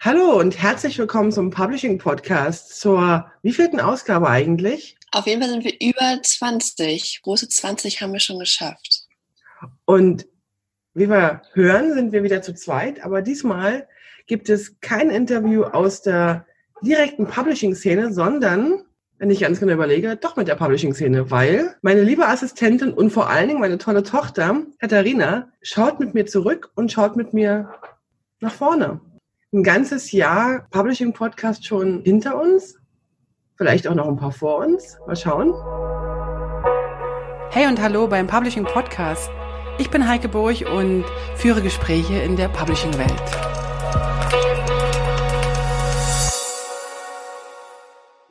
Hallo und herzlich willkommen zum Publishing Podcast. Zur wievielten Ausgabe eigentlich? Auf jeden Fall sind wir über 20. Große 20 haben wir schon geschafft. Und wie wir hören, sind wir wieder zu zweit, aber diesmal gibt es kein Interview aus der direkten Publishing-Szene, sondern, wenn ich ganz genau überlege, doch mit der Publishing-Szene, weil meine liebe Assistentin und vor allen Dingen meine tolle Tochter, Katharina, schaut mit mir zurück und schaut mit mir nach vorne ein ganzes Jahr Publishing-Podcast schon hinter uns. Vielleicht auch noch ein paar vor uns. Mal schauen. Hey und hallo beim Publishing Podcast. Ich bin Heike Burg und führe Gespräche in der Publishing-Welt.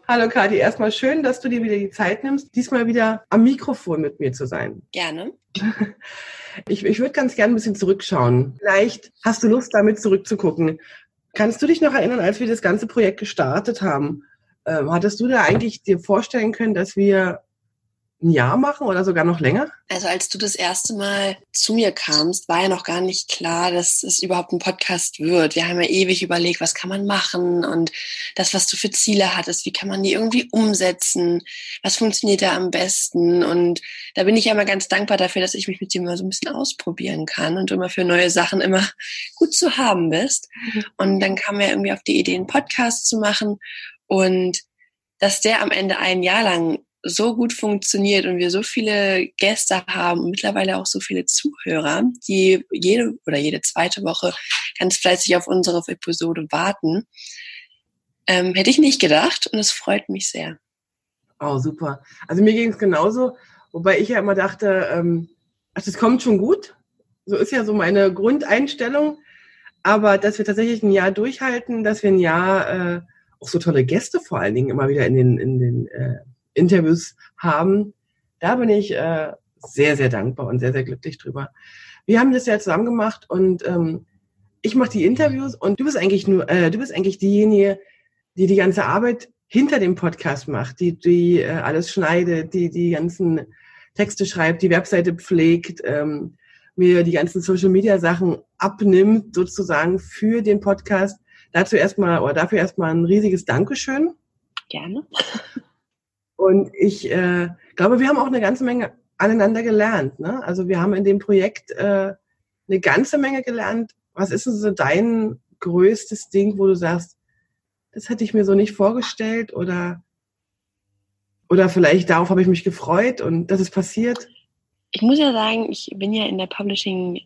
Hallo Kati, erstmal schön, dass du dir wieder die Zeit nimmst, diesmal wieder am Mikrofon mit mir zu sein. Gerne. Ich, ich würde ganz gerne ein bisschen zurückschauen. Vielleicht hast du Lust, damit zurückzugucken. Kannst du dich noch erinnern, als wir das ganze Projekt gestartet haben? Ähm, hattest du da eigentlich dir vorstellen können, dass wir ein Jahr machen oder sogar noch länger? Also als du das erste Mal zu mir kamst, war ja noch gar nicht klar, dass es überhaupt ein Podcast wird. Wir haben ja ewig überlegt, was kann man machen und das, was du für Ziele hattest, wie kann man die irgendwie umsetzen? Was funktioniert da am besten? Und da bin ich ja immer ganz dankbar dafür, dass ich mich mit dir immer so ein bisschen ausprobieren kann und du immer für neue Sachen immer gut zu haben bist. Mhm. Und dann kam ja irgendwie auf die Idee, einen Podcast zu machen und dass der am Ende ein Jahr lang so gut funktioniert und wir so viele Gäste haben und mittlerweile auch so viele Zuhörer, die jede oder jede zweite Woche ganz fleißig auf unsere Episode warten, ähm, hätte ich nicht gedacht und es freut mich sehr. Oh, super. Also mir ging es genauso, wobei ich ja immer dachte, ähm, ach, das kommt schon gut. So ist ja so meine Grundeinstellung. Aber dass wir tatsächlich ein Jahr durchhalten, dass wir ein Jahr äh, auch so tolle Gäste vor allen Dingen immer wieder in den, in den äh, Interviews haben. Da bin ich äh, sehr, sehr dankbar und sehr, sehr glücklich drüber. Wir haben das ja zusammen gemacht und ähm, ich mache die Interviews und du bist eigentlich nur, äh, du bist eigentlich diejenige, die die ganze Arbeit hinter dem Podcast macht, die, die äh, alles schneidet, die die ganzen Texte schreibt, die Webseite pflegt, ähm, mir die ganzen Social Media Sachen abnimmt, sozusagen für den Podcast. Dazu erstmal oder dafür erstmal ein riesiges Dankeschön. Gerne. Und ich äh, glaube, wir haben auch eine ganze Menge aneinander gelernt. Ne? Also wir haben in dem Projekt äh, eine ganze Menge gelernt. Was ist denn so dein größtes Ding, wo du sagst, das hätte ich mir so nicht vorgestellt oder oder vielleicht darauf habe ich mich gefreut und das ist passiert? Ich muss ja sagen, ich bin ja in der Publishing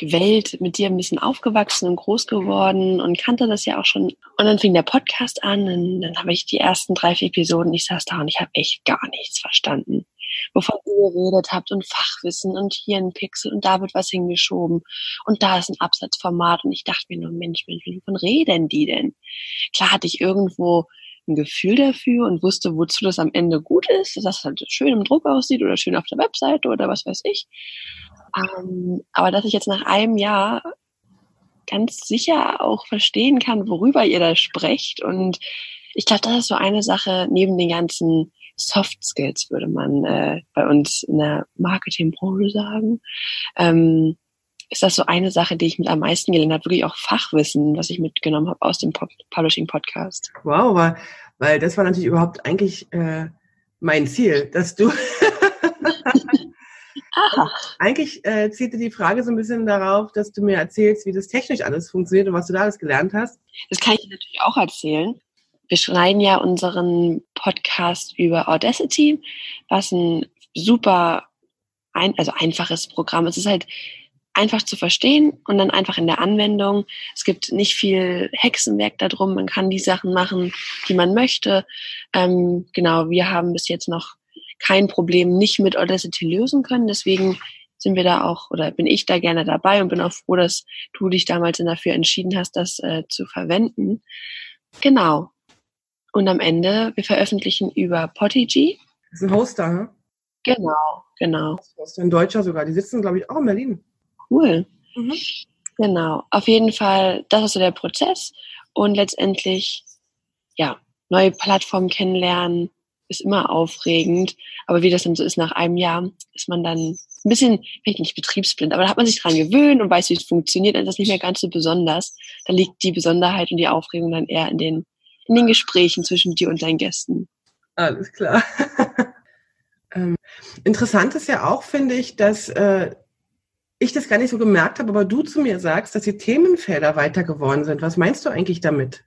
Welt mit dir ein bisschen aufgewachsen und groß geworden und kannte das ja auch schon. Und dann fing der Podcast an und dann habe ich die ersten drei, vier Episoden, ich saß da und ich habe echt gar nichts verstanden, wovon ihr geredet habt und Fachwissen und hier ein Pixel und da wird was hingeschoben und da ist ein Absatzformat und ich dachte mir nur, Mensch, Mensch, wovon reden die denn? Klar hatte ich irgendwo ein Gefühl dafür und wusste, wozu das am Ende gut ist, dass das halt schön im Druck aussieht oder schön auf der Webseite oder was weiß ich. Ähm, aber dass ich jetzt nach einem Jahr ganz sicher auch verstehen kann, worüber ihr da sprecht. Und ich glaube, das ist so eine Sache neben den ganzen Soft Skills, würde man äh, bei uns in der Marketingbranche sagen. Ähm, ist das so eine Sache, die ich mit am meisten gelernt habe, wirklich auch Fachwissen, was ich mitgenommen habe aus dem Publishing Podcast. Wow, weil, weil das war natürlich überhaupt eigentlich äh, mein Ziel, dass du Aha. Eigentlich äh, zielte die Frage so ein bisschen darauf, dass du mir erzählst, wie das technisch alles funktioniert und was du da alles gelernt hast. Das kann ich dir natürlich auch erzählen. Wir schneiden ja unseren Podcast über Audacity, was ein super, ein, also einfaches Programm ist. Es ist halt einfach zu verstehen und dann einfach in der Anwendung. Es gibt nicht viel Hexenwerk darum. Man kann die Sachen machen, die man möchte. Ähm, genau, wir haben bis jetzt noch kein Problem nicht mit Audacity lösen können. Deswegen sind wir da auch oder bin ich da gerne dabei und bin auch froh, dass du dich damals dafür entschieden hast, das äh, zu verwenden. Genau. Und am Ende, wir veröffentlichen über Podigy. Das ist ein Hoster, ne? Genau, genau. Das ist ein Deutscher sogar. Die sitzen, glaube ich, auch in Berlin. Cool. Mhm. Genau. Auf jeden Fall, das ist so der Prozess. Und letztendlich, ja, neue Plattformen kennenlernen, ist immer aufregend. Aber wie das dann so ist, nach einem Jahr ist man dann ein bisschen, vielleicht nicht betriebsblind, aber da hat man sich dran gewöhnt und weiß, wie es funktioniert, dann ist das nicht mehr ganz so besonders. Da liegt die Besonderheit und die Aufregung dann eher in den, in den Gesprächen zwischen dir und deinen Gästen. Alles klar. ähm, interessant ist ja auch, finde ich, dass äh, ich das gar nicht so gemerkt habe, aber du zu mir sagst, dass die Themenfelder weiter geworden sind. Was meinst du eigentlich damit?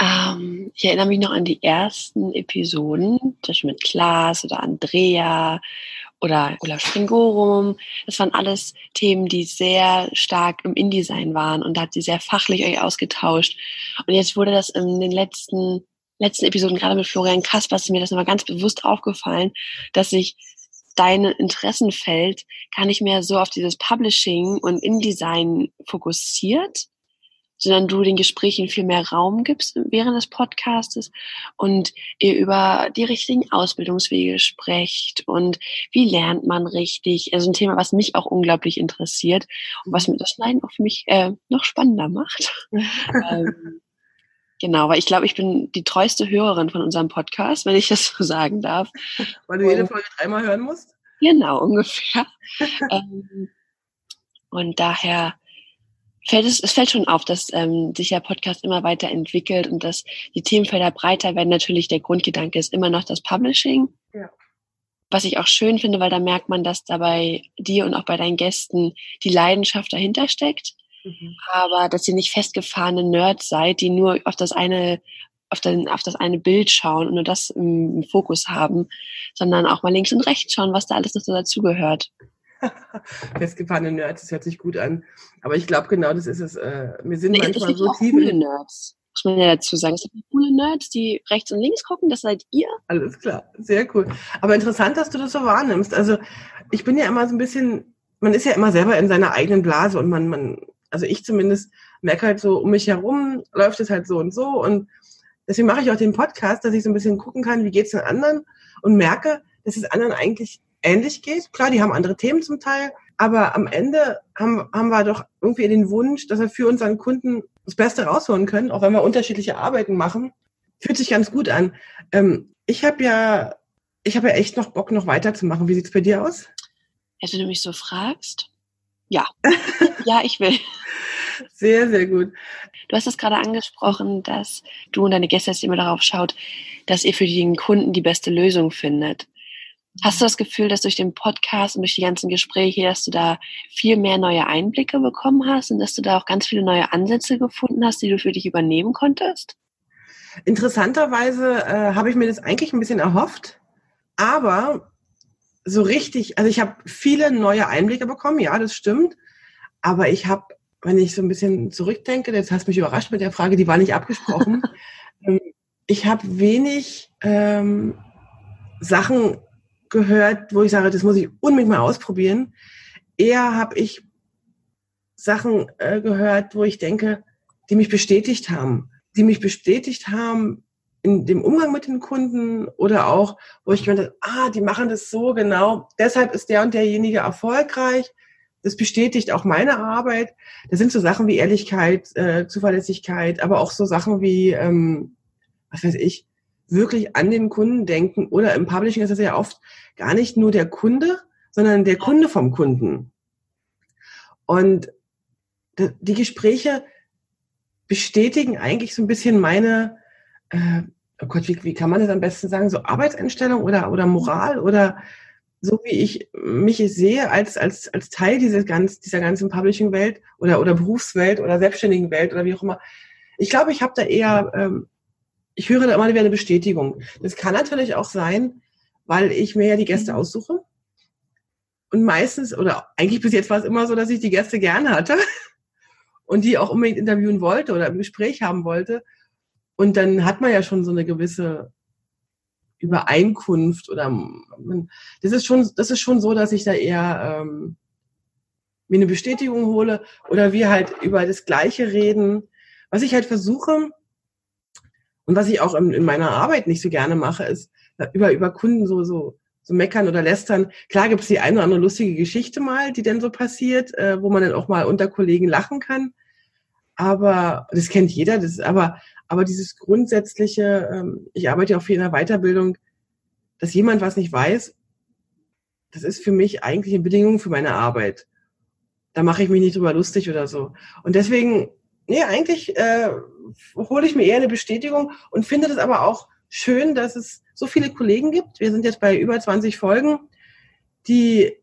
Ähm, ich erinnere mich noch an die ersten Episoden, zum Beispiel mit Klaas oder Andrea oder Olaf Stringorum. Das waren alles Themen, die sehr stark im InDesign waren und da hat sie sehr fachlich euch ausgetauscht. Und jetzt wurde das in den letzten, letzten Episoden, gerade mit Florian Kasper, ist mir das nochmal ganz bewusst aufgefallen, dass sich dein Interessenfeld gar nicht mehr so auf dieses Publishing und InDesign fokussiert, sondern du den Gesprächen viel mehr Raum gibst während des Podcastes und ihr über die richtigen Ausbildungswege sprecht und wie lernt man richtig. Also ein Thema, was mich auch unglaublich interessiert und was mir das Schneiden auch für mich äh, noch spannender macht. ähm, Genau, weil ich glaube, ich bin die treueste Hörerin von unserem Podcast, wenn ich das so sagen darf. Weil du jede Folge dreimal hören musst? Genau, ungefähr. ähm, und daher fällt es, es fällt schon auf, dass ähm, sich der Podcast immer weiter entwickelt und dass die Themenfelder breiter werden. Natürlich der Grundgedanke ist immer noch das Publishing. Ja. Was ich auch schön finde, weil da merkt man, dass da bei dir und auch bei deinen Gästen die Leidenschaft dahinter steckt. Mhm. Aber dass ihr nicht festgefahrene Nerds seid, die nur auf das eine auf, den, auf das eine Bild schauen und nur das im, im Fokus haben, sondern auch mal links und rechts schauen, was da alles noch so dazugehört. Festgefahrene Nerds, das hört sich gut an. Aber ich glaube, genau das ist es. Äh, wir sind nee, manchmal so tief. Coole Nerds, muss man ja dazu sagen. Es sind coole Nerds, die rechts und links gucken, das seid ihr. Alles klar, sehr cool. Aber interessant, dass du das so wahrnimmst. Also ich bin ja immer so ein bisschen, man ist ja immer selber in seiner eigenen Blase und man, man, also ich zumindest merke halt so, um mich herum läuft es halt so und so. Und deswegen mache ich auch den Podcast, dass ich so ein bisschen gucken kann, wie geht es den anderen und merke, dass es anderen eigentlich ähnlich geht. Klar, die haben andere Themen zum Teil, aber am Ende haben, haben wir doch irgendwie den Wunsch, dass wir für unseren Kunden das Beste rausholen können, auch wenn wir unterschiedliche Arbeiten machen. Fühlt sich ganz gut an. Ähm, ich habe ja, ich habe ja echt noch Bock, noch weiterzumachen. Wie sieht's bei dir aus? Wenn du mich so fragst, ja. ja, ich will. Sehr, sehr gut. Du hast es gerade angesprochen, dass du und deine Gäste immer darauf schaut, dass ihr für den Kunden die beste Lösung findet. Hast du das Gefühl, dass durch den Podcast und durch die ganzen Gespräche, dass du da viel mehr neue Einblicke bekommen hast und dass du da auch ganz viele neue Ansätze gefunden hast, die du für dich übernehmen konntest? Interessanterweise äh, habe ich mir das eigentlich ein bisschen erhofft, aber so richtig, also ich habe viele neue Einblicke bekommen, ja, das stimmt, aber ich habe, wenn ich so ein bisschen zurückdenke, jetzt hast du mich überrascht mit der Frage, die war nicht abgesprochen, ähm, ich habe wenig ähm, Sachen gehört, wo ich sage, das muss ich unbedingt mal ausprobieren. Eher habe ich Sachen äh, gehört, wo ich denke, die mich bestätigt haben, die mich bestätigt haben in dem Umgang mit den Kunden oder auch, wo ich gedacht ah, die machen das so genau, deshalb ist der und derjenige erfolgreich. Das bestätigt auch meine Arbeit. Das sind so Sachen wie Ehrlichkeit, äh, Zuverlässigkeit, aber auch so Sachen wie, ähm, was weiß ich, wirklich an den Kunden denken. Oder im Publishing ist das ja oft gar nicht nur der Kunde, sondern der Kunde vom Kunden. Und die Gespräche bestätigen eigentlich so ein bisschen meine, äh, oh Gott, wie, wie kann man das am besten sagen, so Arbeitseinstellung oder, oder Moral oder so wie ich mich sehe als, als, als Teil dieser, ganz, dieser ganzen Publishing-Welt oder, oder Berufswelt oder selbstständigen Welt oder wie auch immer. Ich glaube, ich habe da eher ähm, ich höre da immer wieder eine Bestätigung. Das kann natürlich auch sein, weil ich mir ja die Gäste mhm. aussuche. Und meistens, oder eigentlich bis jetzt war es immer so, dass ich die Gäste gerne hatte und die auch unbedingt interviewen wollte oder im Gespräch haben wollte. Und dann hat man ja schon so eine gewisse Übereinkunft oder man, das ist schon, das ist schon so, dass ich da eher ähm, mir eine Bestätigung hole oder wir halt über das Gleiche reden. Was ich halt versuche, und was ich auch in, in meiner Arbeit nicht so gerne mache, ist über, über Kunden so, so, so meckern oder lästern. Klar gibt es die eine oder andere lustige Geschichte mal, die denn so passiert, äh, wo man dann auch mal unter Kollegen lachen kann. Aber das kennt jeder, das aber, aber dieses grundsätzliche, ähm, ich arbeite ja auch viel in der Weiterbildung, dass jemand was nicht weiß, das ist für mich eigentlich eine Bedingung für meine Arbeit. Da mache ich mich nicht drüber lustig oder so. Und deswegen, nee, eigentlich äh, hole ich mir eher eine Bestätigung und finde das aber auch schön, dass es so viele Kollegen gibt. Wir sind jetzt bei über 20 Folgen, die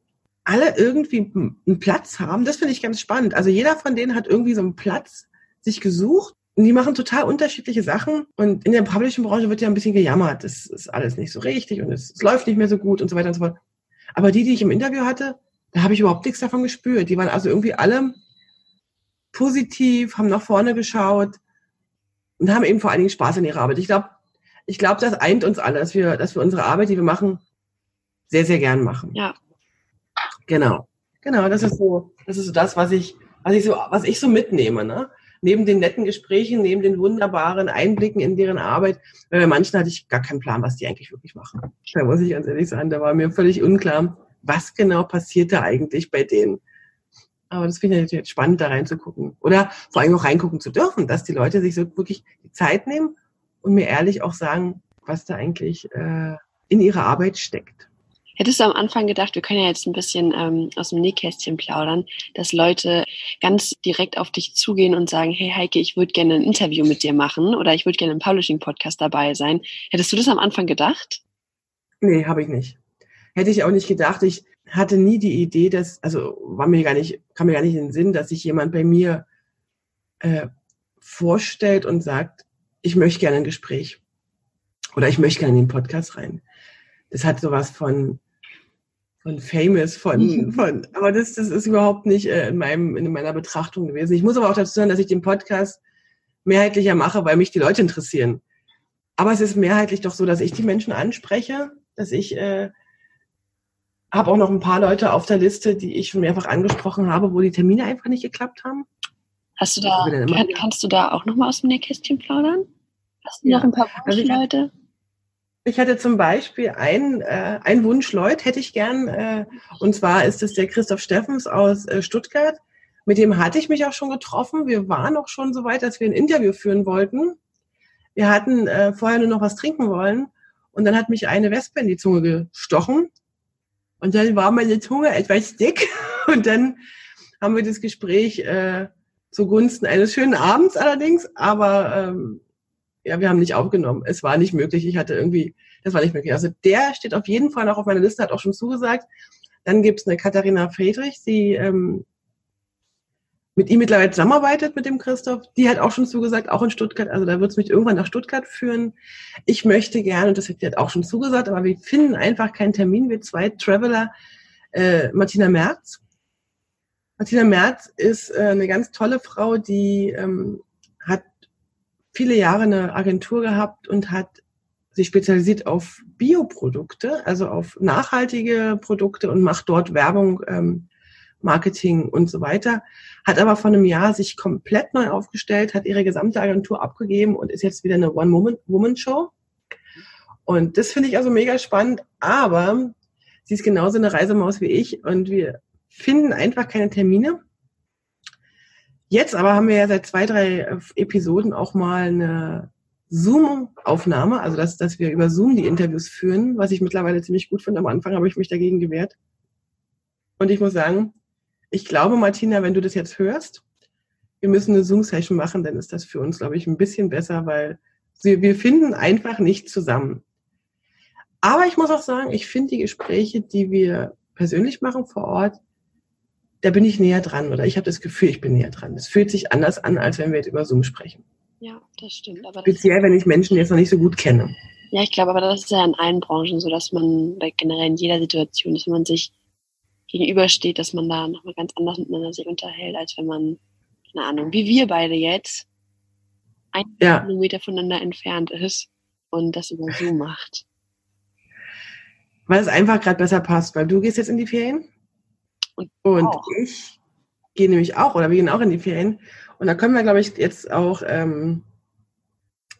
alle irgendwie einen Platz haben. Das finde ich ganz spannend. Also jeder von denen hat irgendwie so einen Platz sich gesucht. Und die machen total unterschiedliche Sachen. Und in der Publishing-Branche wird ja ein bisschen gejammert. Das ist alles nicht so richtig und es, es läuft nicht mehr so gut und so weiter und so fort. Aber die, die ich im Interview hatte, da habe ich überhaupt nichts davon gespürt. Die waren also irgendwie alle positiv, haben nach vorne geschaut und haben eben vor allen Dingen Spaß in ihrer Arbeit. Ich glaube, ich glaube, das eint uns alle, dass wir, dass wir unsere Arbeit, die wir machen, sehr, sehr gern machen. Ja. Genau. Genau, das ist so, das ist so das, was ich, was ich so, was ich so mitnehme, ne? Neben den netten Gesprächen, neben den wunderbaren Einblicken in deren Arbeit, weil bei manchen hatte ich gar keinen Plan, was die eigentlich wirklich machen. Da muss ich ganz ehrlich sagen, da war mir völlig unklar, was genau passiert da eigentlich bei denen. Aber das finde ich natürlich spannend, da reinzugucken. Oder vor allem auch reingucken zu dürfen, dass die Leute sich so wirklich die Zeit nehmen und mir ehrlich auch sagen, was da eigentlich äh, in ihrer Arbeit steckt. Hättest du am Anfang gedacht, wir können ja jetzt ein bisschen ähm, aus dem Nähkästchen plaudern, dass Leute ganz direkt auf dich zugehen und sagen, hey Heike, ich würde gerne ein Interview mit dir machen oder ich würde gerne im Publishing-Podcast dabei sein. Hättest du das am Anfang gedacht? Nee, habe ich nicht. Hätte ich auch nicht gedacht. Ich hatte nie die Idee, dass, also war mir gar nicht, kam mir gar nicht in den Sinn, dass sich jemand bei mir äh, vorstellt und sagt, ich möchte gerne ein Gespräch. Oder ich möchte gerne in den Podcast rein. Das hat sowas von, von famous, von, mhm. von, aber das, das ist überhaupt nicht äh, in meinem, in meiner Betrachtung gewesen. Ich muss aber auch dazu sagen, dass ich den Podcast mehrheitlicher mache, weil mich die Leute interessieren. Aber es ist mehrheitlich doch so, dass ich die Menschen anspreche, dass ich äh, habe auch noch ein paar Leute auf der Liste, die ich schon mehrfach angesprochen habe, wo die Termine einfach nicht geklappt haben. Hast du da, kann, kannst du da auch nochmal aus dem Nähkästchen plaudern? Hast du ja. noch ein paar Wunschleute? Also ich, ich hatte zum Beispiel einen, äh, einen Wunschleut, hätte ich gern, äh, und zwar ist es der Christoph Steffens aus äh, Stuttgart. Mit dem hatte ich mich auch schon getroffen. Wir waren auch schon so weit, dass wir ein Interview führen wollten. Wir hatten äh, vorher nur noch was trinken wollen und dann hat mich eine Wespe in die Zunge gestochen und dann war meine Zunge etwas dick und dann haben wir das Gespräch äh, zugunsten eines schönen Abends allerdings, aber ähm, ja, wir haben nicht aufgenommen. Es war nicht möglich. Ich hatte irgendwie, das war nicht möglich. Also der steht auf jeden Fall noch auf meiner Liste, hat auch schon zugesagt. Dann gibt's eine Katharina Friedrich, die ähm, mit ihm mittlerweile zusammenarbeitet, mit dem Christoph. Die hat auch schon zugesagt, auch in Stuttgart. Also da wird's mich irgendwann nach Stuttgart führen. Ich möchte gerne, und das hat die auch schon zugesagt, aber wir finden einfach keinen Termin. Wir zwei Traveler, äh, Martina Merz, Martina Merz ist äh, eine ganz tolle Frau, die ähm, hat viele Jahre eine Agentur gehabt und hat sich spezialisiert auf Bioprodukte, also auf nachhaltige Produkte und macht dort Werbung, ähm, Marketing und so weiter. Hat aber vor einem Jahr sich komplett neu aufgestellt, hat ihre gesamte Agentur abgegeben und ist jetzt wieder eine One-Woman-Show. Und das finde ich also mega spannend. Aber sie ist genauso eine Reisemaus wie ich und wir finden einfach keine Termine. Jetzt aber haben wir ja seit zwei, drei Episoden auch mal eine Zoom-Aufnahme, also dass, dass wir über Zoom die Interviews führen, was ich mittlerweile ziemlich gut finde. Am Anfang habe ich mich dagegen gewehrt. Und ich muss sagen, ich glaube, Martina, wenn du das jetzt hörst, wir müssen eine Zoom-Session machen, dann ist das für uns, glaube ich, ein bisschen besser, weil wir, finden einfach nicht zusammen. Aber ich muss auch sagen, ich finde die Gespräche, die wir persönlich machen vor Ort, da bin ich näher dran oder ich habe das Gefühl, ich bin näher dran. Es fühlt sich anders an, als wenn wir jetzt über Zoom sprechen. Ja, das stimmt. Aber Speziell, wenn ich Menschen jetzt noch nicht so gut kenne. Ja, ich glaube, aber das ist ja in allen Branchen so, dass man generell in jeder Situation, dass man sich gegenübersteht, dass man da nochmal ganz anders miteinander sich unterhält, als wenn man, keine Ahnung, wie wir beide jetzt, ein ja. Kilometer voneinander entfernt ist und das über Zoom macht. Weil es einfach gerade besser passt, weil du gehst jetzt in die Ferien und, und ich gehe nämlich auch, oder wir gehen auch in die Ferien. Und da können wir, glaube ich, jetzt auch ähm,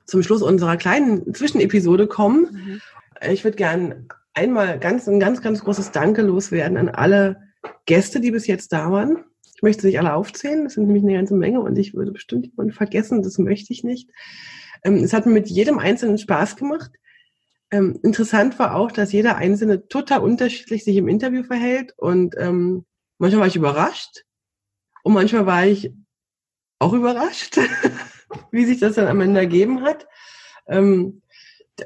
zum Schluss unserer kleinen Zwischenepisode kommen. Mhm. Ich würde gern einmal ganz, ein ganz, ganz großes Danke loswerden an alle Gäste, die bis jetzt da waren. Ich möchte sich alle aufzählen, das sind nämlich eine ganze Menge und ich würde bestimmt jemanden vergessen, das möchte ich nicht. Ähm, es hat mir mit jedem Einzelnen Spaß gemacht. Ähm, interessant war auch, dass jeder Einzelne total unterschiedlich sich im Interview verhält und ähm, manchmal war ich überrascht und manchmal war ich auch überrascht, wie sich das dann am Ende ergeben hat.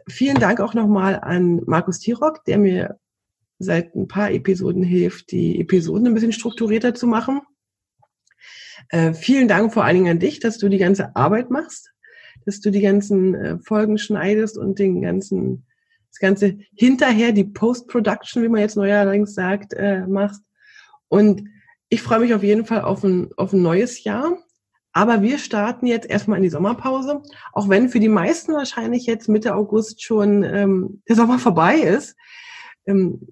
Vielen Dank auch nochmal an Markus Tirock, der mir seit ein paar Episoden hilft, die Episoden ein bisschen strukturierter zu machen. Äh, vielen Dank vor allen Dingen an dich, dass du die ganze Arbeit machst, dass du die ganzen äh, Folgen schneidest und den ganzen, das ganze hinterher, die Post-Production, wie man jetzt neuerdings sagt, äh, machst. Und ich freue mich auf jeden Fall auf ein, auf ein neues Jahr. Aber wir starten jetzt erstmal in die Sommerpause, auch wenn für die meisten wahrscheinlich jetzt Mitte August schon ähm, der Sommer vorbei ist. Ähm,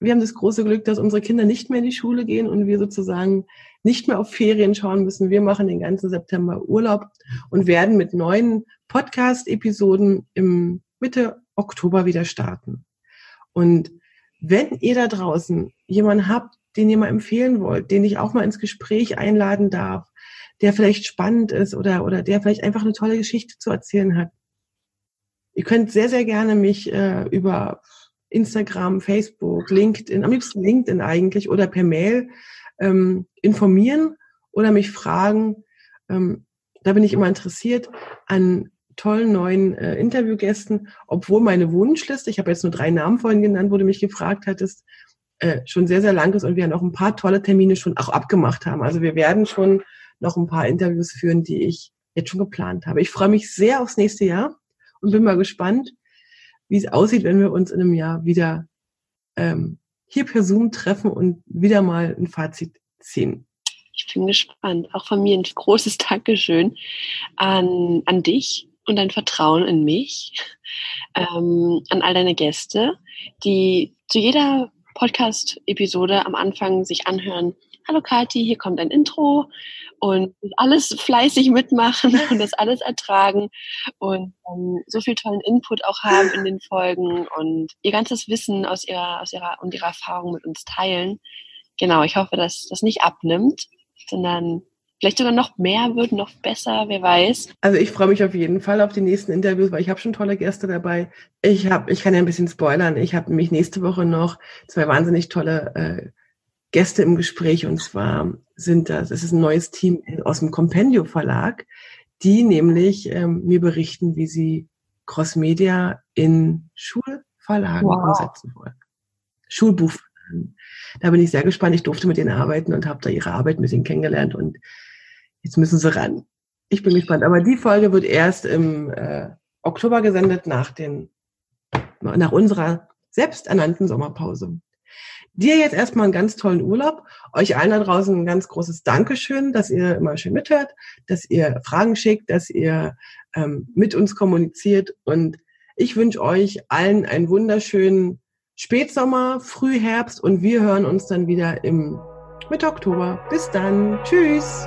wir haben das große Glück, dass unsere Kinder nicht mehr in die Schule gehen und wir sozusagen nicht mehr auf Ferien schauen müssen. Wir machen den ganzen September Urlaub und werden mit neuen Podcast-Episoden im Mitte Oktober wieder starten. Und wenn ihr da draußen jemanden habt, den ihr mal empfehlen wollt, den ich auch mal ins Gespräch einladen darf, der vielleicht spannend ist oder, oder der vielleicht einfach eine tolle Geschichte zu erzählen hat. Ihr könnt sehr, sehr gerne mich äh, über Instagram, Facebook, LinkedIn, am liebsten LinkedIn eigentlich oder per Mail ähm, informieren oder mich fragen. Ähm, da bin ich immer interessiert an tollen neuen äh, Interviewgästen, obwohl meine Wunschliste, ich habe jetzt nur drei Namen vorhin genannt, wo du mich gefragt hattest, äh, schon sehr, sehr lang ist und wir noch ein paar tolle Termine schon auch abgemacht haben. Also wir werden schon noch ein paar Interviews führen, die ich jetzt schon geplant habe. Ich freue mich sehr aufs nächste Jahr und bin mal gespannt, wie es aussieht, wenn wir uns in einem Jahr wieder ähm, hier per Zoom treffen und wieder mal ein Fazit ziehen. Ich bin gespannt. Auch von mir ein großes Dankeschön an, an dich und dein Vertrauen in mich, ähm, an all deine Gäste, die zu jeder Podcast-Episode am Anfang sich anhören, hallo Kathi, hier kommt ein Intro und alles fleißig mitmachen und das alles ertragen und ähm, so viel tollen Input auch haben in den Folgen und ihr ganzes Wissen aus ihrer, aus ihrer und ihrer Erfahrung mit uns teilen. Genau, ich hoffe, dass das nicht abnimmt, sondern vielleicht sogar noch mehr wird, noch besser, wer weiß. Also ich freue mich auf jeden Fall auf die nächsten Interviews, weil ich habe schon tolle Gäste dabei. Ich habe, ich kann ja ein bisschen spoilern. Ich habe nämlich nächste Woche noch zwei wahnsinnig tolle äh, Gäste im Gespräch und zwar sind das, es ist ein neues Team aus dem Compendio Verlag, die nämlich ähm, mir berichten, wie sie Crossmedia in Schulverlagen wow. umsetzen wollen. Schulbuchverlagen. Da bin ich sehr gespannt. Ich durfte mit denen arbeiten und habe da ihre Arbeit ein bisschen kennengelernt und jetzt müssen sie ran. Ich bin gespannt. Aber die Folge wird erst im äh, Oktober gesendet nach den nach unserer selbsternannten Sommerpause. Dir jetzt erstmal einen ganz tollen Urlaub. Euch allen da draußen ein ganz großes Dankeschön, dass ihr immer schön mithört, dass ihr Fragen schickt, dass ihr ähm, mit uns kommuniziert. Und ich wünsche euch allen einen wunderschönen Spätsommer, Frühherbst und wir hören uns dann wieder im Mitte Oktober. Bis dann. Tschüss.